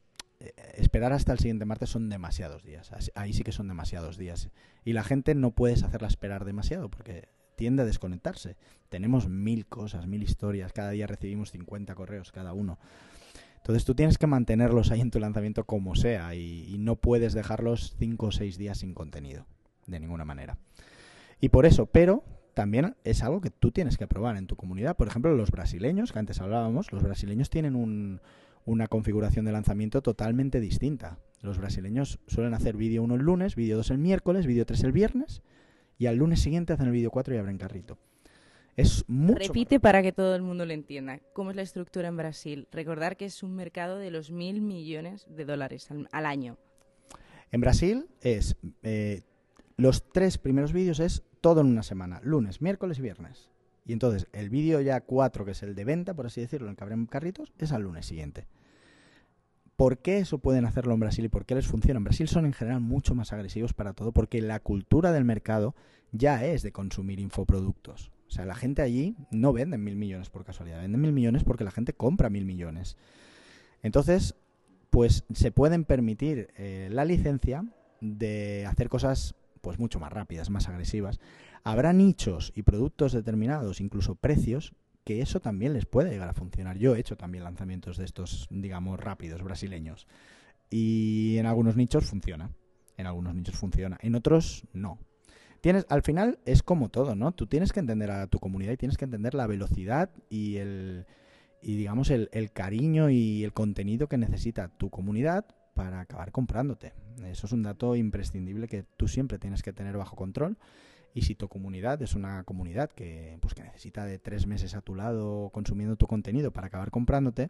esperar hasta el siguiente martes son demasiados días. Ahí sí que son demasiados días. Y la gente no puedes hacerla esperar demasiado porque tiende a desconectarse. Tenemos mil cosas, mil historias, cada día recibimos 50 correos cada uno. Entonces tú tienes que mantenerlos ahí en tu lanzamiento como sea y, no puedes dejarlos 5 o 6 días sin contenido, de ninguna manera. Y por eso, pero también es algo que tú tienes que probar en tu comunidad. Por ejemplo, los brasileños, que antes hablábamos, los brasileños tienen una configuración de lanzamiento totalmente distinta. Los brasileños suelen hacer vídeo 1 el lunes, vídeo 2 el miércoles, vídeo 3 el viernes y al lunes siguiente hacen el vídeo 4 y abren carrito. Es mucho Repite para que todo el mundo lo entienda. ¿Cómo es la estructura en Brasil? Recordar que es un mercado de los mil millones de dólares al, año. En Brasil es eh, los tres primeros vídeos es todo en una semana, lunes, miércoles y viernes. Y entonces el vídeo ya 4, que es el de venta, por así decirlo, en que abren carritos, es al lunes siguiente. ¿Por qué eso pueden hacerlo en Brasil y por qué les funciona? En Brasil son en general mucho más agresivos para todo porque la cultura del mercado ya es de consumir infoproductos. O sea, la gente allí no vende mil millones por casualidad, vende mil millones porque la gente compra mil millones. Entonces, pues se pueden permitir eh, la licencia de hacer cosas pues mucho más rápidas, más agresivas. Habrá nichos y productos determinados, incluso precios, que eso también les puede llegar a funcionar. Yo he hecho también lanzamientos de estos, digamos, rápidos, brasileños. Y en algunos nichos funciona. En algunos nichos funciona. En otros no. Tienes, al final es como todo, ¿no? Tú tienes que entender a tu comunidad y tienes que entender la velocidad y el y digamos el, el cariño y el contenido que necesita tu comunidad para acabar comprándote. Eso es un dato imprescindible que tú siempre tienes que tener bajo control y si tu comunidad es una comunidad que, pues, que necesita de tres meses a tu lado consumiendo tu contenido para acabar comprándote,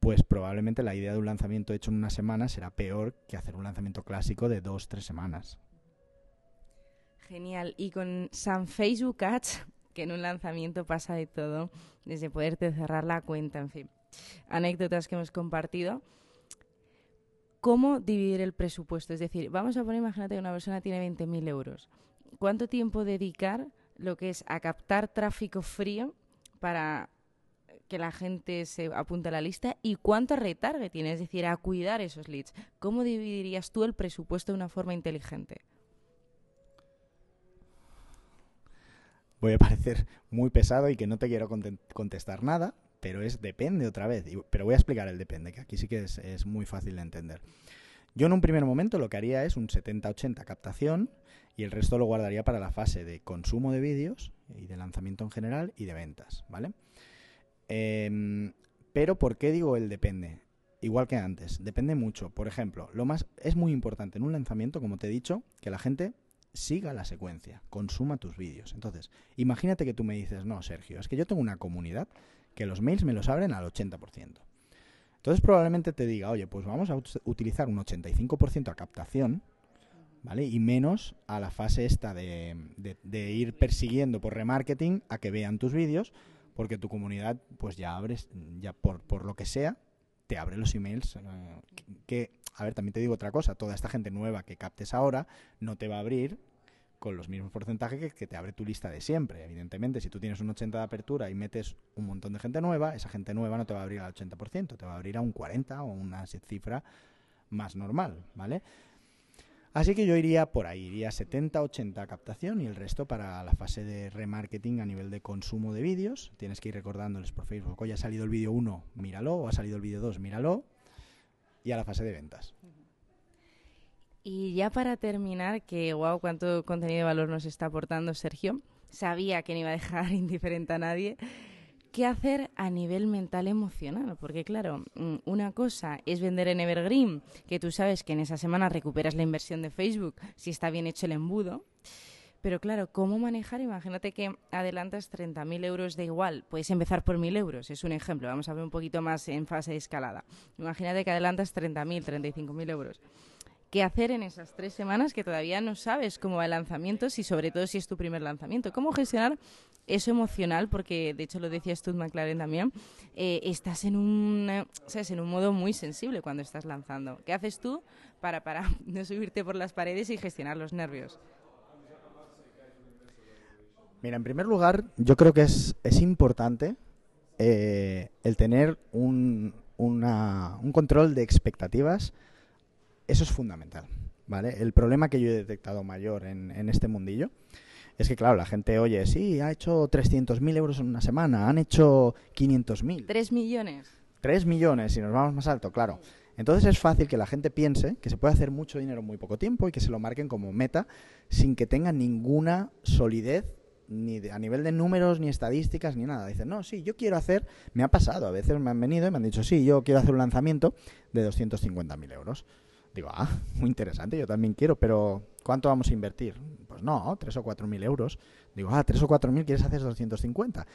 pues probablemente la idea de un lanzamiento hecho en una semana será peor que hacer un lanzamiento clásico de dos, tres semanas. Genial. Y con San Facebook Ads, que en un lanzamiento pasa de todo, desde poderte cerrar la cuenta, en fin, anécdotas que hemos compartido. ¿Cómo dividir el presupuesto? Es decir, vamos a poner, imagínate que una persona tiene 20.000 euros cuánto tiempo dedicar lo que es a captar tráfico frío para que la gente se apunte a la lista y cuánto retargeting, es decir, a cuidar esos leads. ¿Cómo dividirías tú el presupuesto de una forma inteligente? Voy a parecer muy pesado y que no te quiero contestar nada, pero es depende otra vez. Pero voy a explicar el depende, que aquí sí que es, es muy fácil de entender. Yo en un primer momento lo que haría es un 70-80 captación y el resto lo guardaría para la fase de consumo de vídeos y de lanzamiento en general y de ventas, ¿vale? Em, pero ¿por qué digo el depende? Igual que antes, depende mucho. Por ejemplo, lo más es muy importante en un lanzamiento, como te he dicho, que la gente siga la secuencia, consuma tus vídeos. Entonces, imagínate que tú me dices, no, Sergio, es que yo tengo una comunidad que los mails me los abren al 80%. Entonces probablemente te diga, oye, pues vamos a utilizar un 85% a captación, ¿vale? Y menos a la fase esta de, ir persiguiendo por remarketing a que vean tus vídeos, porque tu comunidad, pues ya abres, ya por, lo que sea, te abre los emails. Eh, que, a ver, también te digo otra cosa, toda esta gente nueva que captes ahora no te va a abrir con los mismos porcentajes que, te abre tu lista de siempre. Evidentemente, si tú tienes un 80 de apertura y metes un montón de gente nueva, esa gente nueva no te va a abrir al 80%, te va a abrir a un 40 o una cifra más normal, ¿vale? Así que yo iría por ahí, iría 70-80 captación y el resto para la fase de remarketing a nivel de consumo de vídeos. Tienes que ir recordándoles por Facebook, hoy ha salido el vídeo 1, míralo, o ha salido el vídeo 2, míralo, y a la fase de ventas. Y ya para terminar, que wow, cuánto contenido de valor nos está aportando Sergio. Sabía que no iba a dejar indiferente a nadie. ¿Qué hacer a nivel mental emocional? Porque claro, mm, una cosa es vender en Evergreen, que tú sabes que en esa semana recuperas la inversión de Facebook si está bien hecho el embudo. Pero claro, ¿cómo manejar? Imagínate que adelantas 30.000 euros de igual. Puedes empezar por 1.000 euros, es un ejemplo. Vamos a ver un poquito más en fase de escalada. Imagínate que adelantas 30.000, 35.000 euros qué hacer en esas tres semanas que todavía no sabes cómo va el lanzamiento, y sobre todo si es tu primer lanzamiento. ¿Cómo gestionar eso emocional? Porque, de hecho, lo decía Stud McLaren también, eh, estás en un, ¿sabes? en un modo muy sensible cuando estás lanzando. ¿Qué haces tú para, para no subirte por las paredes y gestionar los nervios? Mira, en primer lugar, yo creo que es, es importante eh, el tener un, un control de expectativas eso es fundamental, ¿vale? El problema que yo he detectado mayor en, este mundillo es que, claro, la gente oye, sí, ha hecho 300.000 euros en una semana, han hecho 500.000. 3 millones. 3 millones, si nos vamos más alto, claro. Entonces es fácil que la gente piense que se puede hacer mucho dinero en muy poco tiempo y que se lo marquen como meta sin que tenga ninguna solidez ni a nivel de números, ni estadísticas, ni nada. Dicen, no, sí, yo quiero hacer, me ha pasado, a veces me han venido y me han dicho, sí, yo quiero hacer un lanzamiento de 250.000 euros. Digo, ah, muy interesante, yo también quiero, pero ¿cuánto vamos a invertir? Pues no, 3 o 4 mil euros. Digo, ah, 3 o 4 mil quieres hacer 250.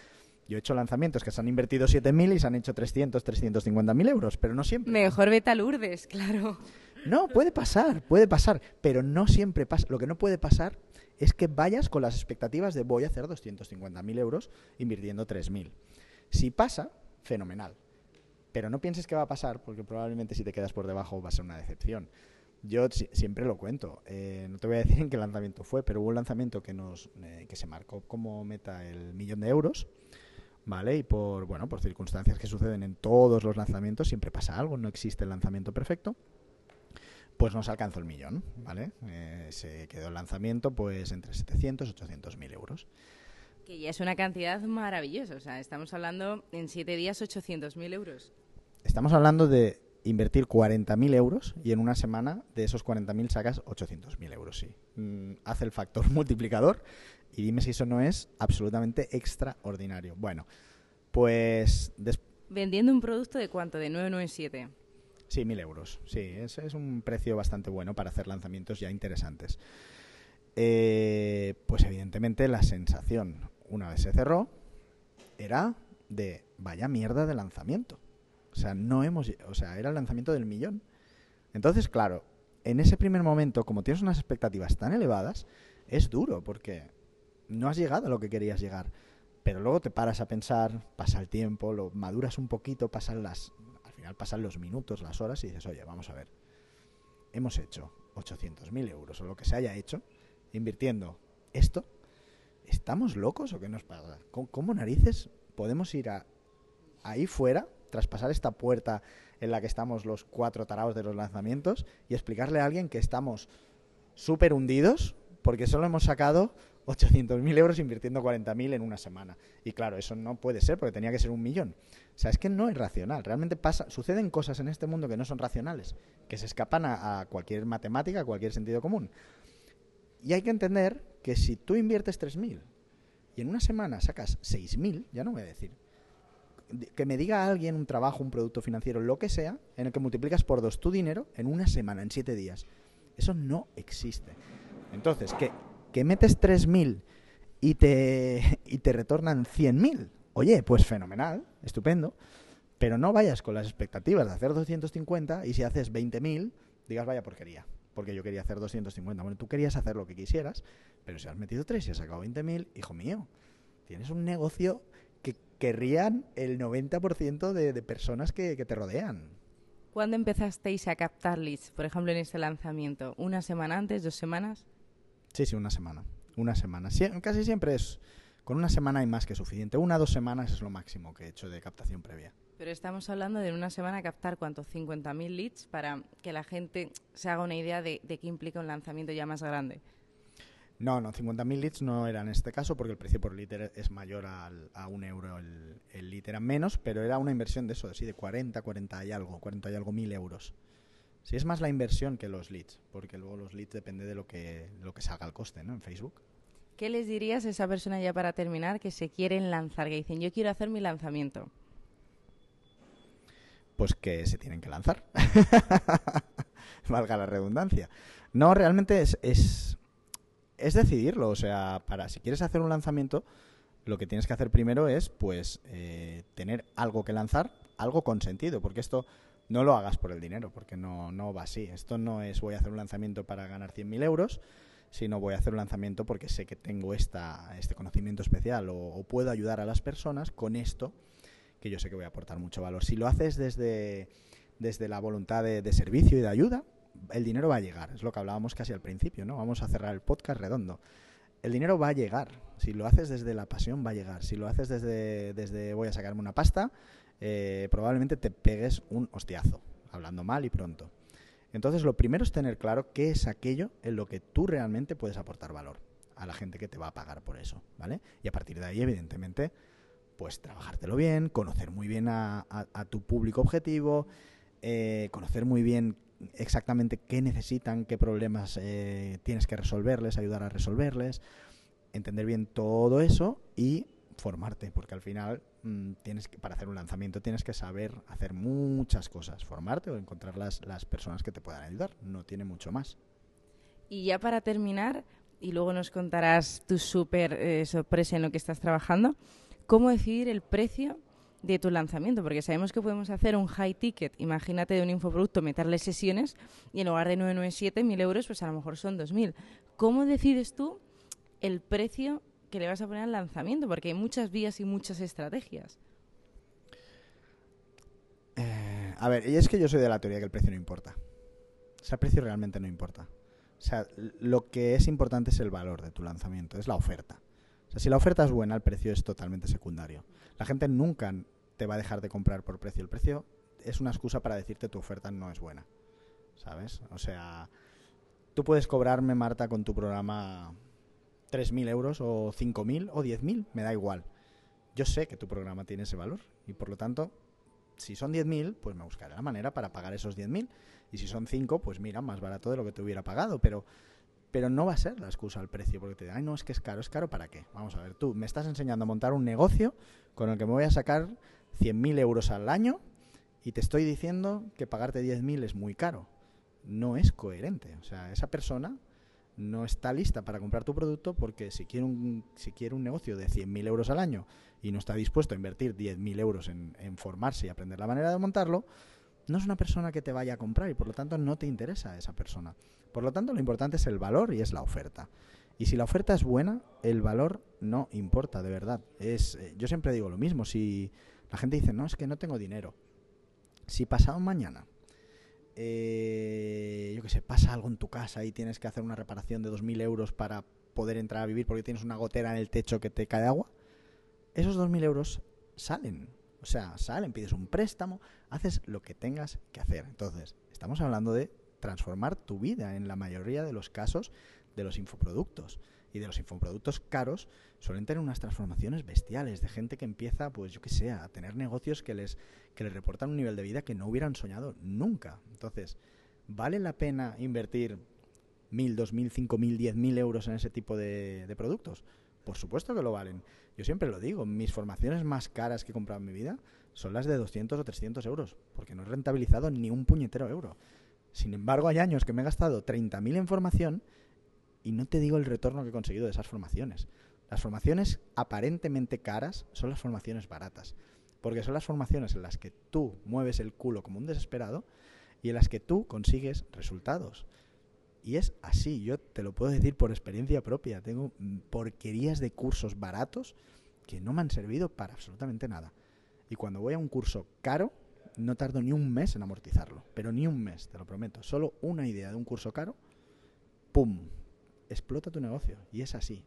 Yo he hecho lanzamientos que se han invertido 7.000 y se han hecho 300, 350 mil euros, pero no siempre. Mejor vete a Lourdes, claro. No, puede pasar, puede pasar, pero no siempre pasa. Lo que no puede pasar es que vayas con las expectativas de voy a hacer 250 mil euros invirtiendo 3.000. Si pasa, fenomenal. Pero no pienses que va a pasar, porque probablemente si te quedas por debajo va a ser una decepción. Yo siempre lo cuento. Eh, no te voy a decir en qué lanzamiento fue, pero hubo un lanzamiento que nos eh, que se marcó como meta el millón de euros, ¿vale? Y por bueno por circunstancias que suceden en todos los lanzamientos siempre pasa algo, no existe el lanzamiento perfecto. Pues nos alcanzó el millón, ¿vale? Eh, se quedó el lanzamiento pues entre 700 y 800 mil euros. Que ya es una cantidad maravillosa. Estamos hablando en siete días 800.000 euros. Estamos hablando de invertir 40.000 euros y en una semana de esos 40.000 sacas 800.000 euros, sí. Mm, hace el factor multiplicador y dime si eso no es absolutamente extraordinario. Bueno, pues... Vendiendo un producto de cuánto, de 997. Sí, 1.000 euros. Sí, ese es un precio bastante bueno para hacer lanzamientos ya interesantes. Eh, pues evidentemente la sensación una vez se cerró, era de vaya mierda de lanzamiento. O sea, no hemos, o sea, era el lanzamiento del millón. Entonces, claro, en ese primer momento, como tienes unas expectativas tan elevadas, es duro porque no has llegado a lo que querías llegar. Pero luego te paras a pensar, pasa el tiempo, lo maduras un poquito, pasan las, al final pasan los minutos, las horas y dices, oye, vamos a ver, hemos hecho 800.000 euros o lo que se haya hecho invirtiendo esto ¿estamos locos o qué nos pasa? ¿Cómo, narices podemos ir a, ahí fuera, traspasar esta puerta en la que estamos los cuatro tarados de los lanzamientos y explicarle a alguien que estamos súper hundidos porque solo hemos sacado 800.000 euros invirtiendo 40.000 en una semana. Y claro, eso no puede ser porque tenía que ser un millón. O sea, es que no es racional. Realmente pasa, suceden cosas en este mundo que no son racionales, que se escapan a, a cualquier matemática, a cualquier sentido común. Y hay que entender que si tú inviertes 3.000 y en una semana sacas 6.000, ya no voy a decir, que me diga alguien un trabajo, un producto financiero, lo que sea, en el que multiplicas por dos tu dinero en una semana, en siete días. Eso no existe. Entonces, que, que metes 3.000 y te, y te retornan 100.000, oye, pues fenomenal, estupendo, pero no vayas con las expectativas de hacer 250 y si haces 20.000, digas vaya porquería, porque yo quería hacer 250. Bueno, tú querías hacer lo que quisieras, pero si has metido 3 y has sacado 20.000, hijo mío, tienes un negocio querrían el 90% de, de personas que, que te rodean. ¿Cuándo empezasteis a captar leads, por ejemplo, en este lanzamiento? ¿Una semana antes, dos semanas? Sí, sí, una semana. Una semana. Sie- casi siempre es. Con una semana hay más que suficiente. Una o dos semanas es lo máximo que he hecho de captación previa. Pero estamos hablando de en una semana captar, ¿cuánto? 50.000 leads para que la gente se haga una idea de, de qué implica un lanzamiento ya más grande. No, no, 50.000 leads no era en este caso porque el precio por liter es mayor al- a un euro el, el lead. Era menos, pero era una inversión de eso, sí, de 40, 40 y algo, 40 y algo mil euros. Sí, es más la inversión que los leads, porque luego los leads depende de lo que, lo que salga el coste, ¿no? En Facebook. ¿Qué les dirías a esa persona ya para terminar que se quieren lanzar, que dicen, yo quiero hacer mi lanzamiento? pues que se tienen que lanzar. Valga la redundancia. No, realmente es, es, es decidirlo. O sea, para si quieres hacer un lanzamiento, lo que tienes que hacer primero es, pues, eh, tener algo que lanzar, algo con sentido, porque esto no lo hagas por el dinero, porque no, no va así. Esto no es voy a hacer un lanzamiento para ganar 100.000 euros, sino voy a hacer un lanzamiento porque sé que tengo esta, este conocimiento especial o, puedo ayudar a las personas con esto que yo sé que voy a aportar mucho valor. Si lo haces desde, desde la voluntad de servicio y de ayuda, el dinero va a llegar. Es lo que hablábamos casi al principio, ¿no? Vamos a cerrar el podcast redondo. El dinero va a llegar. Si lo haces desde la pasión, va a llegar. Si lo haces desde, desde voy a sacarme una pasta, eh, probablemente te pegues un hostiazo, hablando mal y pronto. Entonces, lo primero es tener claro qué es aquello en lo que tú realmente puedes aportar valor a la gente que te va a pagar por eso, ¿vale? Y a partir de ahí, evidentemente, pues trabajártelo bien, conocer muy bien a, tu público objetivo, eh, conocer muy bien exactamente qué necesitan, qué problemas eh, tienes que resolverles, ayudar a resolverles, entender bien todo eso y formarte, porque al final mm, tienes que, para hacer un lanzamiento tienes que saber hacer muchas cosas, formarte o encontrar las, las personas que te puedan ayudar, no tiene mucho más. Y ya para terminar, y luego nos contarás tu súper eh, sorpresa en lo que estás trabajando, ¿cómo decidir el precio de tu lanzamiento? Porque sabemos que podemos hacer un high ticket, imagínate de un infoproducto, meterle sesiones, y en lugar de 997, 1000 euros, pues a lo mejor son 2000. ¿Cómo decides tú el precio que le vas a poner al lanzamiento? Porque hay muchas vías y muchas estrategias. Eh, a ver, y es que yo soy de la teoría que el precio no importa. O sea, el precio realmente no importa. O sea, lo que es importante es el valor de tu lanzamiento, es la oferta. O sea, si la oferta es buena, el precio es totalmente secundario. La gente nunca te va a dejar de comprar por precio. El precio es una excusa para decirte tu oferta no es buena. ¿Sabes? O sea, tú puedes cobrarme, Marta, con tu programa 3.000 euros o 5.000 o 10.000, me da igual. Yo sé que tu programa tiene ese valor y por lo tanto si son 10.000, pues me buscaré la manera para pagar esos 10.000. Y si son 5, pues mira, más barato de lo que te hubiera pagado. Pero, pero no va a ser la excusa el precio, porque te dirán, ay, no, es que es caro. ¿Es caro para qué? Vamos a ver, tú me estás enseñando a montar un negocio con el que me voy a sacar 100.000 euros al año y te estoy diciendo que pagarte 10.000 es muy caro. No es coherente. O sea, esa persona no está lista para comprar tu producto porque si quiere un, si quiere un negocio de 100.000 euros al año y no está dispuesto a invertir 10.000 euros en, en formarse y aprender la manera de montarlo, no es una persona que te vaya a comprar y por lo tanto no te interesa esa persona. Por lo tanto, lo importante es el valor y es la oferta. Y si la oferta es buena, el valor no importa, de verdad. Es, eh, yo siempre digo lo mismo, si la gente dice, no, es que no tengo dinero. Si pasado mañana eh, yo qué sé, pasa algo en tu casa y tienes que hacer una reparación de 2.000 euros para poder entrar a vivir porque tienes una gotera en el techo que te cae agua, esos 2.000 euros salen. O sea, salen, pides un préstamo, haces lo que tengas que hacer. Entonces, estamos hablando de transformar tu vida en la mayoría de los casos de los infoproductos. Y de los infoproductos caros suelen tener unas transformaciones bestiales de gente que empieza, pues yo que sé, a tener negocios que les, que les reportan un nivel de vida que no hubieran soñado nunca. Entonces, ¿vale la pena invertir mil, dos mil, cinco mil, diez mil euros en ese tipo de productos? Por supuesto que lo valen. Yo siempre lo digo, mis formaciones más caras que he comprado en mi vida son las de 200 o 300 euros, porque no he rentabilizado ni un puñetero euro. Sin embargo, hay años que me he gastado 30.000 en formación y no te digo el retorno que he conseguido de esas formaciones. Las formaciones aparentemente caras son las formaciones baratas, porque son las formaciones en las que tú mueves el culo como un desesperado y en las que tú consigues resultados. Y es así, yo te lo puedo decir por experiencia propia. Tengo porquerías de cursos baratos que no me han servido para absolutamente nada. Y cuando voy a un curso caro, no tardo ni un mes en amortizarlo. Pero ni un mes, te lo prometo. Solo una idea de un curso caro, ¡pum! Explota tu negocio. Y es así.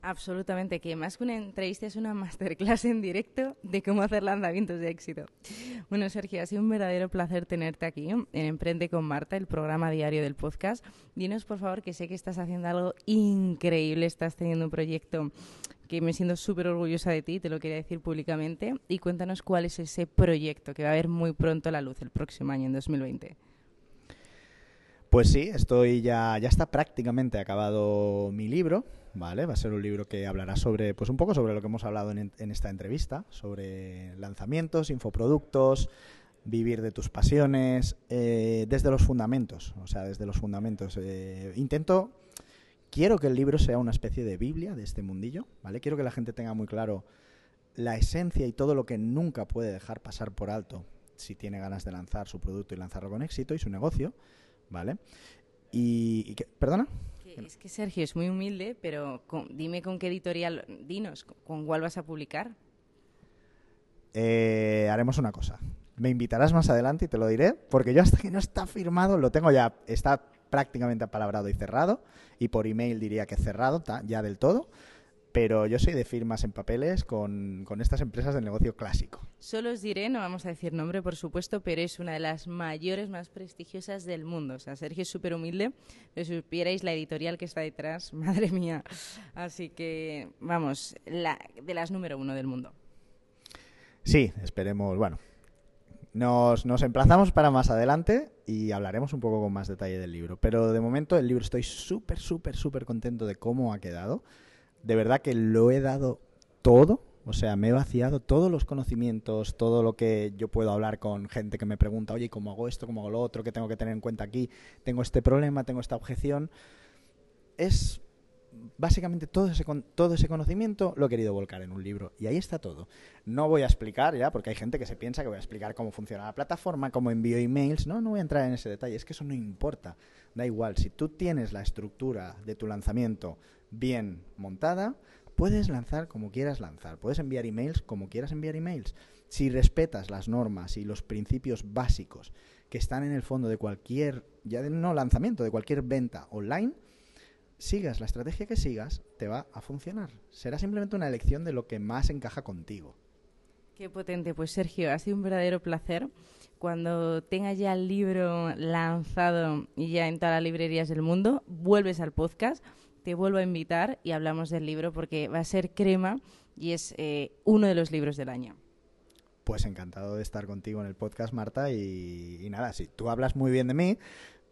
Absolutamente, que más que una entrevista es una masterclass en directo de cómo hacer lanzamientos de éxito. Bueno, Sergio, ha sido un verdadero placer tenerte aquí en Emprende con Marta, el programa diario del podcast. Dinos, por favor, que sé que estás haciendo algo increíble, estás teniendo un proyecto que me siento súper orgullosa de ti, te lo quería decir públicamente, y cuéntanos cuál es ese proyecto que va a ver muy pronto la luz el próximo año, en 2020. Pues sí, estoy ya, ya está prácticamente acabado mi libro, ¿vale? Va a ser un libro que hablará sobre, pues un poco sobre lo que hemos hablado en, en esta entrevista, sobre lanzamientos, infoproductos, vivir de tus pasiones, eh, desde los fundamentos, o sea, desde los fundamentos. Eh, intento quiero que el libro sea una especie de Biblia de este mundillo, ¿vale? Quiero que la gente tenga muy claro la esencia y todo lo que nunca puede dejar pasar por alto si tiene ganas de lanzar su producto y lanzarlo con éxito y su negocio, ¿vale? Y, ¿perdona? Es que Sergio es muy humilde, pero dime con qué editorial, dinos, con cuál vas a publicar. Eh, haremos una cosa. Me invitarás más adelante y te lo diré, porque yo hasta que no está firmado lo tengo ya, está prácticamente apalabrado y cerrado, y por email diría que cerrado ya del todo, pero yo soy de firmas en papeles con, estas empresas del negocio clásico. Solo os diré, no vamos a decir nombre por supuesto, pero es una de las mayores, más prestigiosas del mundo. O sea, Sergio es súper humilde, si supierais la editorial que está detrás, madre mía. Así que, vamos, la, de las número uno del mundo. Sí, esperemos, bueno, nos, nos emplazamos para más adelante y hablaremos un poco con más detalle del libro. Pero de momento el libro estoy súper, súper, súper contento de cómo ha quedado. De verdad que lo he dado todo. O sea, me he vaciado todos los conocimientos, todo lo que yo puedo hablar con gente que me pregunta, oye, ¿cómo hago esto? ¿Cómo hago lo otro? ¿Qué tengo que tener en cuenta aquí? Tengo este problema, tengo esta objeción. Es básicamente todo ese, todo ese conocimiento lo he querido volcar en un libro. Y ahí está todo. No voy a explicar ya, porque hay gente que se piensa que voy a explicar cómo funciona la plataforma, cómo envío emails. No, no voy a entrar en ese detalle. Es que eso no importa. Da igual. Si tú tienes la estructura de tu lanzamiento bien montada, puedes lanzar como quieras lanzar. Puedes enviar emails como quieras enviar emails. Si respetas las normas y los principios básicos que están en el fondo de cualquier, ya no lanzamiento, de cualquier venta online, sigas la estrategia que sigas, te va a funcionar. Será simplemente una elección de lo que más encaja contigo. Qué potente. Pues Sergio, ha sido un verdadero placer. Cuando tengas ya el libro lanzado y ya en todas las librerías del mundo, vuelves al podcast, te vuelvo a invitar y hablamos del libro porque va a ser crema y es eh, uno de los libros del año. Pues encantado de estar contigo en el podcast, Marta. Y, y nada, si tú hablas muy bien de mí,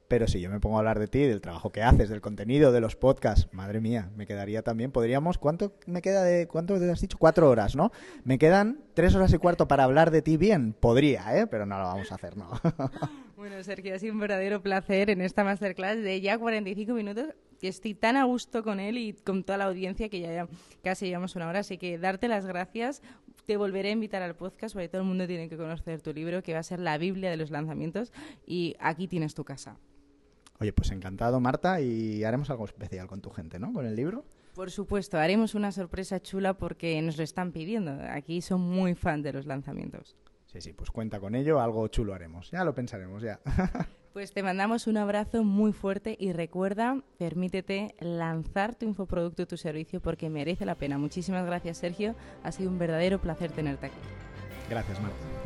pero si yo me pongo a hablar de ti, del trabajo que haces, del contenido, de los podcasts, madre mía, me quedaría también. Podríamos, ¿cuánto me queda de, cuánto te has dicho? Cuatro horas, ¿no? Me quedan tres horas y cuarto para hablar de ti bien. Podría, ¿eh? Pero no lo vamos a hacer, ¿no? bueno, Sergio, ha sido un verdadero placer en esta masterclass de ya 45 minutos. Que estoy tan a gusto con él y con toda la audiencia que ya casi llevamos una hora. Así que darte las gracias te volveré a invitar al podcast porque todo el mundo tiene que conocer tu libro, que va a ser la Biblia de los lanzamientos, y aquí tienes tu casa. Oye, pues encantado, Marta, y haremos algo especial con tu gente, ¿no? Con el libro. Por supuesto, haremos una sorpresa chula porque nos lo están pidiendo. Aquí son muy fan de los lanzamientos. Sí, sí, pues cuenta con ello, algo chulo haremos. Ya lo pensaremos, ya. pues te mandamos un abrazo muy fuerte y recuerda, permítete lanzar tu infoproducto, tu servicio, porque merece la pena. Muchísimas gracias, Sergio. Ha sido un verdadero placer tenerte aquí. Gracias, Marta.